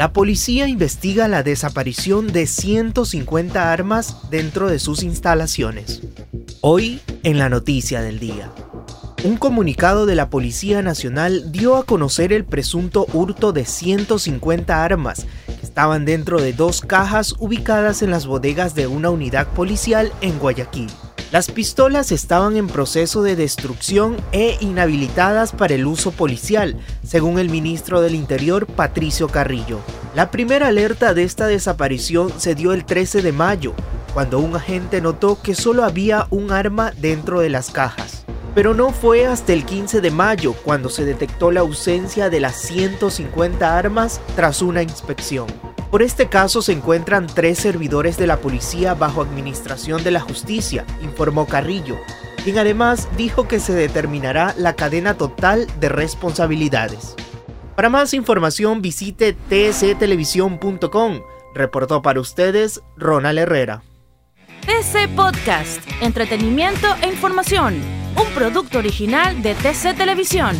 La policía investiga la desaparición de 150 armas dentro de sus instalaciones. Hoy, en la noticia del día. Un comunicado de la Policía Nacional dio a conocer el presunto hurto de 150 armas que estaban dentro de dos cajas ubicadas en las bodegas de una unidad policial en Guayaquil. Las pistolas estaban en proceso de destrucción e inhabilitadas para el uso policial, según el ministro del Interior Patricio Carrillo. La primera alerta de esta desaparición se dio el 13 de mayo, cuando un agente notó que solo había un arma dentro de las cajas. Pero no fue hasta el 15 de mayo cuando se detectó la ausencia de las 150 armas tras una inspección. Por este caso se encuentran tres servidores de la policía bajo administración de la justicia, informó Carrillo, quien además dijo que se determinará la cadena total de responsabilidades. Para más información visite tstelevisión.com. Reportó para ustedes Ronald Herrera. TC Podcast, entretenimiento e información, un producto original de TC Televisión.